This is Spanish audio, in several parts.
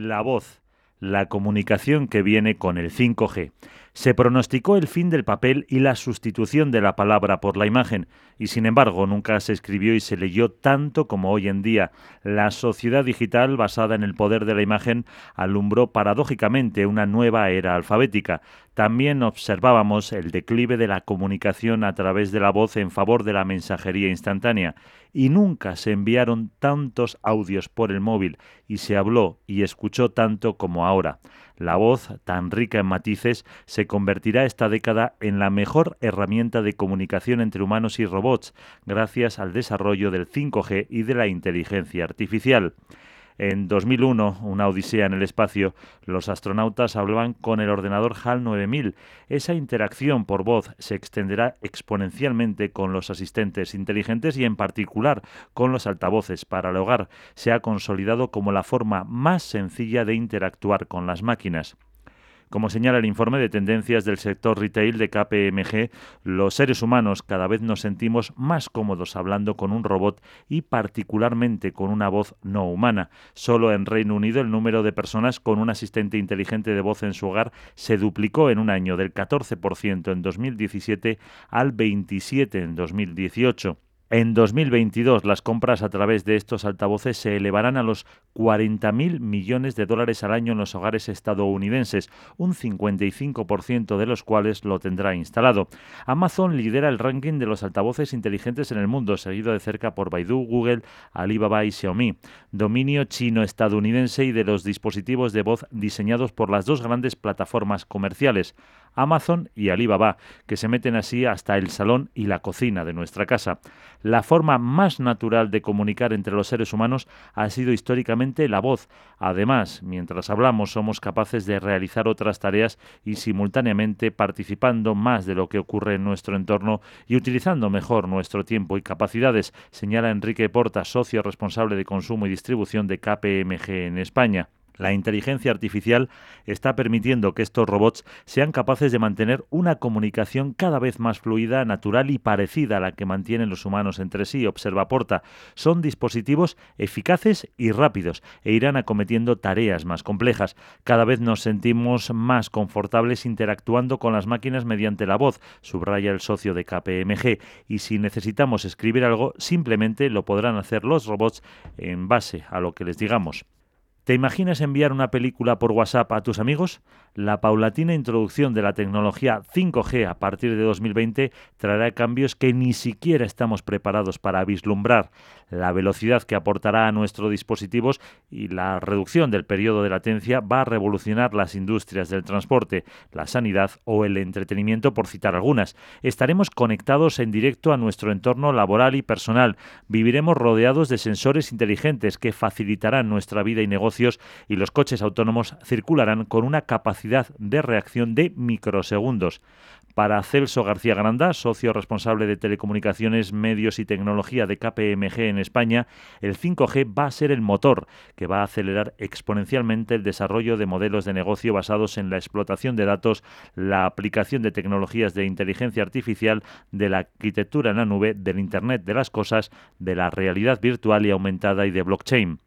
La voz, la comunicación que viene con el 5G. Se pronosticó el fin del papel y la sustitución de la palabra por la imagen, y sin embargo nunca se escribió y se leyó tanto como hoy en día. La sociedad digital basada en el poder de la imagen alumbró paradójicamente una nueva era alfabética. También observábamos el declive de la comunicación a través de la voz en favor de la mensajería instantánea, y nunca se enviaron tantos audios por el móvil y se habló y escuchó tanto como ahora. La voz, tan rica en matices, se convertirá esta década en la mejor herramienta de comunicación entre humanos y robots, gracias al desarrollo del 5G y de la inteligencia artificial. En 2001, una odisea en el espacio, los astronautas hablaban con el ordenador HAL 9000. Esa interacción por voz se extenderá exponencialmente con los asistentes inteligentes y en particular con los altavoces para el hogar. Se ha consolidado como la forma más sencilla de interactuar con las máquinas. Como señala el informe de tendencias del sector retail de KPMG, los seres humanos cada vez nos sentimos más cómodos hablando con un robot y particularmente con una voz no humana. Solo en Reino Unido el número de personas con un asistente inteligente de voz en su hogar se duplicó en un año del 14% en 2017 al 27% en 2018. En 2022 las compras a través de estos altavoces se elevarán a los 40.000 millones de dólares al año en los hogares estadounidenses, un 55% de los cuales lo tendrá instalado. Amazon lidera el ranking de los altavoces inteligentes en el mundo, seguido de cerca por Baidu, Google, Alibaba y Xiaomi. Dominio chino-estadounidense y de los dispositivos de voz diseñados por las dos grandes plataformas comerciales. Amazon y Alibaba, que se meten así hasta el salón y la cocina de nuestra casa. La forma más natural de comunicar entre los seres humanos ha sido históricamente la voz. Además, mientras hablamos somos capaces de realizar otras tareas y simultáneamente participando más de lo que ocurre en nuestro entorno y utilizando mejor nuestro tiempo y capacidades, señala Enrique Porta, socio responsable de consumo y distribución de KPMG en España. La inteligencia artificial está permitiendo que estos robots sean capaces de mantener una comunicación cada vez más fluida, natural y parecida a la que mantienen los humanos entre sí, observa Porta. Son dispositivos eficaces y rápidos e irán acometiendo tareas más complejas. Cada vez nos sentimos más confortables interactuando con las máquinas mediante la voz, subraya el socio de KPMG, y si necesitamos escribir algo, simplemente lo podrán hacer los robots en base a lo que les digamos. ¿Te imaginas enviar una película por WhatsApp a tus amigos? La paulatina introducción de la tecnología 5G a partir de 2020 traerá cambios que ni siquiera estamos preparados para vislumbrar. La velocidad que aportará a nuestros dispositivos y la reducción del periodo de latencia va a revolucionar las industrias del transporte, la sanidad o el entretenimiento, por citar algunas. Estaremos conectados en directo a nuestro entorno laboral y personal. Viviremos rodeados de sensores inteligentes que facilitarán nuestra vida y y los coches autónomos circularán con una capacidad de reacción de microsegundos. Para Celso García Granda, socio responsable de telecomunicaciones, medios y tecnología de KPMG en España, el 5G va a ser el motor que va a acelerar exponencialmente el desarrollo de modelos de negocio basados en la explotación de datos, la aplicación de tecnologías de inteligencia artificial, de la arquitectura en la nube, del Internet de las Cosas, de la realidad virtual y aumentada y de blockchain.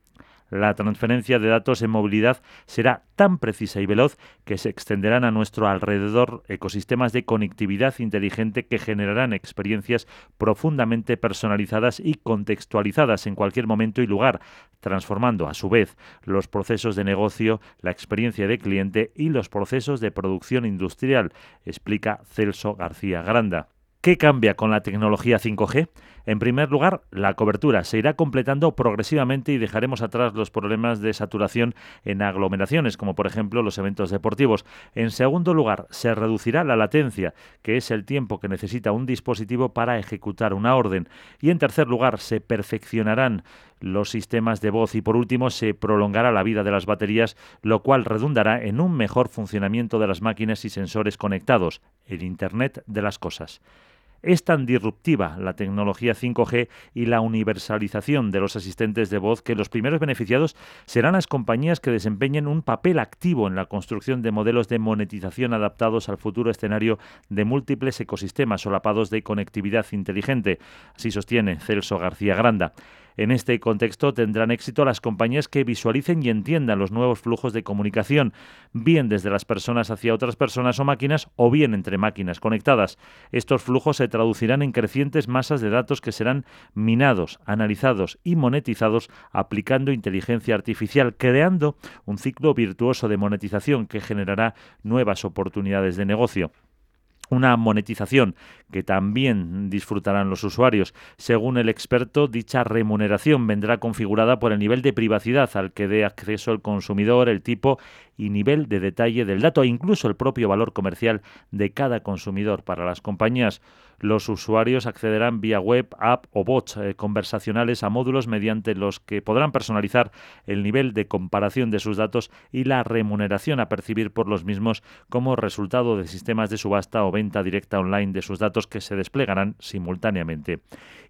La transferencia de datos en movilidad será tan precisa y veloz que se extenderán a nuestro alrededor ecosistemas de conectividad inteligente que generarán experiencias profundamente personalizadas y contextualizadas en cualquier momento y lugar, transformando a su vez los procesos de negocio, la experiencia de cliente y los procesos de producción industrial, explica Celso García Granda. ¿Qué cambia con la tecnología 5G? En primer lugar, la cobertura se irá completando progresivamente y dejaremos atrás los problemas de saturación en aglomeraciones, como por ejemplo los eventos deportivos. En segundo lugar, se reducirá la latencia, que es el tiempo que necesita un dispositivo para ejecutar una orden. Y en tercer lugar, se perfeccionarán los sistemas de voz y por último se prolongará la vida de las baterías, lo cual redundará en un mejor funcionamiento de las máquinas y sensores conectados, el Internet de las Cosas. Es tan disruptiva la tecnología 5G y la universalización de los asistentes de voz que los primeros beneficiados serán las compañías que desempeñen un papel activo en la construcción de modelos de monetización adaptados al futuro escenario de múltiples ecosistemas solapados de conectividad inteligente. Así sostiene Celso García Granda. En este contexto tendrán éxito las compañías que visualicen y entiendan los nuevos flujos de comunicación, bien desde las personas hacia otras personas o máquinas o bien entre máquinas conectadas. Estos flujos se traducirán en crecientes masas de datos que serán minados, analizados y monetizados aplicando inteligencia artificial, creando un ciclo virtuoso de monetización que generará nuevas oportunidades de negocio una monetización que también disfrutarán los usuarios. Según el experto, dicha remuneración vendrá configurada por el nivel de privacidad al que dé acceso el consumidor, el tipo y nivel de detalle del dato e incluso el propio valor comercial de cada consumidor. Para las compañías, los usuarios accederán vía web, app o bots eh, conversacionales a módulos mediante los que podrán personalizar el nivel de comparación de sus datos y la remuneración a percibir por los mismos como resultado de sistemas de subasta o venta directa online de sus datos que se desplegarán simultáneamente.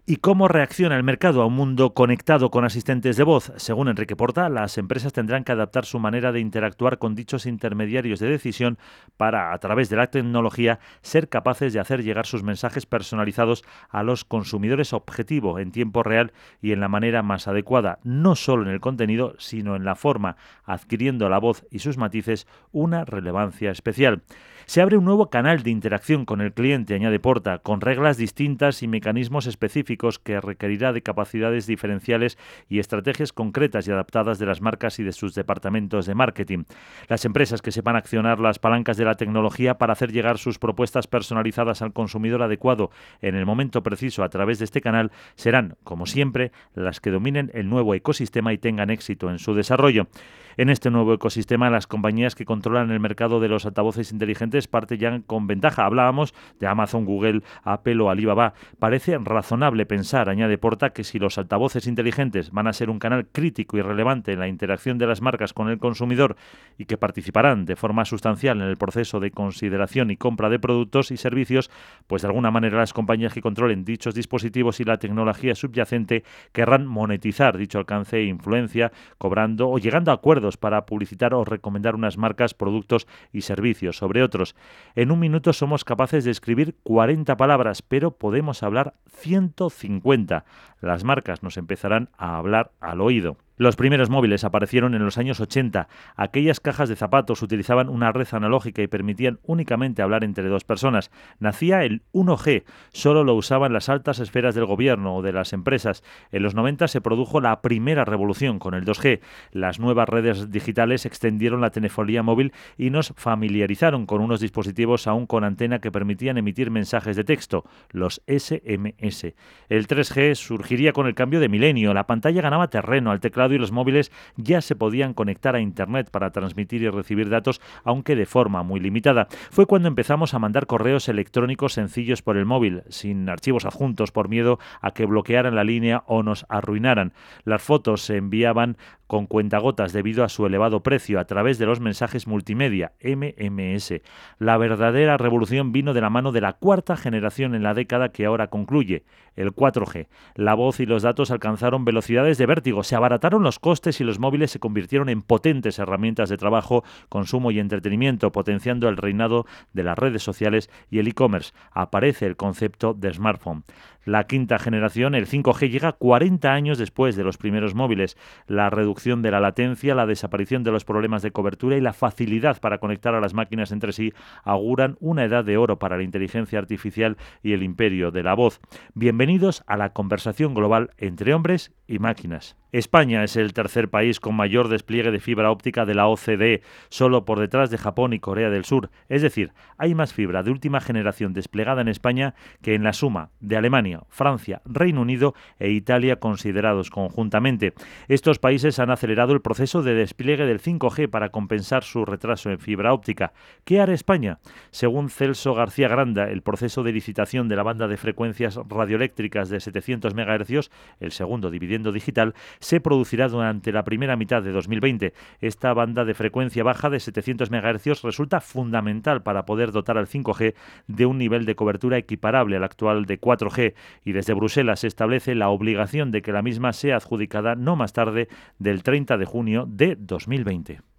¿Y cómo reacciona el mercado a un mundo conectado con asistentes de voz? Según Enrique Porta, las empresas tendrán que adaptar su manera de interactuar con dichos intermediarios de decisión para, a través de la tecnología, ser capaces de hacer llegar sus mensajes personalizados a los consumidores objetivo en tiempo real y en la manera más adecuada, no solo en el contenido, sino en la forma, adquiriendo la voz y sus matices una relevancia especial. Se abre un nuevo canal de interacción con el cliente, añade Porta, con reglas distintas y mecanismos específicos que requerirá de capacidades diferenciales y estrategias concretas y adaptadas de las marcas y de sus departamentos de marketing. Las empresas que sepan accionar las palancas de la tecnología para hacer llegar sus propuestas personalizadas al consumidor adecuado en el momento preciso a través de este canal serán, como siempre, las que dominen el nuevo ecosistema y tengan éxito en su desarrollo. En este nuevo ecosistema, las compañías que controlan el mercado de los altavoces inteligentes parten ya con ventaja. Hablábamos de Amazon, Google, Apple o Alibaba. Parece razonable pensar, añade Porta, que si los altavoces inteligentes van a ser un canal crítico y relevante en la interacción de las marcas con el consumidor y que participarán de forma sustancial en el proceso de consideración y compra de productos y servicios, pues de alguna manera las compañías que controlen dichos dispositivos y la tecnología subyacente querrán monetizar dicho alcance e influencia, cobrando o llegando a acuerdos para publicitar o recomendar unas marcas, productos y servicios sobre otros. En un minuto somos capaces de escribir 40 palabras, pero podemos hablar 150. Las marcas nos empezarán a hablar al oído. Los primeros móviles aparecieron en los años 80. Aquellas cajas de zapatos utilizaban una red analógica y permitían únicamente hablar entre dos personas. Nacía el 1G, solo lo usaban las altas esferas del gobierno o de las empresas. En los 90 se produjo la primera revolución con el 2G. Las nuevas redes digitales extendieron la telefonía móvil y nos familiarizaron con unos dispositivos aún con antena que permitían emitir mensajes de texto, los SMS. El 3G surgiría con el cambio de milenio. La pantalla ganaba terreno al y los móviles ya se podían conectar a Internet para transmitir y recibir datos, aunque de forma muy limitada. Fue cuando empezamos a mandar correos electrónicos sencillos por el móvil, sin archivos adjuntos por miedo a que bloquearan la línea o nos arruinaran. Las fotos se enviaban con cuentagotas debido a su elevado precio a través de los mensajes multimedia MMS. La verdadera revolución vino de la mano de la cuarta generación en la década que ahora concluye, el 4G. La voz y los datos alcanzaron velocidades de vértigo, se abarataron los costes y los móviles se convirtieron en potentes herramientas de trabajo, consumo y entretenimiento, potenciando el reinado de las redes sociales y el e-commerce. Aparece el concepto de smartphone. La quinta generación, el 5G, llega 40 años después de los primeros móviles. La reducción de la latencia, la desaparición de los problemas de cobertura y la facilidad para conectar a las máquinas entre sí auguran una edad de oro para la inteligencia artificial y el imperio de la voz. Bienvenidos a la conversación global entre hombres y máquinas. España es el tercer país con mayor despliegue de fibra óptica de la OCDE, solo por detrás de Japón y Corea del Sur. Es decir, hay más fibra de última generación desplegada en España que en la suma de Alemania, Francia, Reino Unido e Italia considerados conjuntamente. Estos países han acelerado el proceso de despliegue del 5G para compensar su retraso en fibra óptica. ¿Qué hará España? Según Celso García Granda, el proceso de licitación de la banda de frecuencias radioeléctricas de 700 MHz, el segundo dividendo digital, se producirá durante la primera mitad de 2020. Esta banda de frecuencia baja de 700 MHz resulta fundamental para poder dotar al 5G de un nivel de cobertura equiparable al actual de 4G y desde Bruselas se establece la obligación de que la misma sea adjudicada no más tarde del 30 de junio de 2020.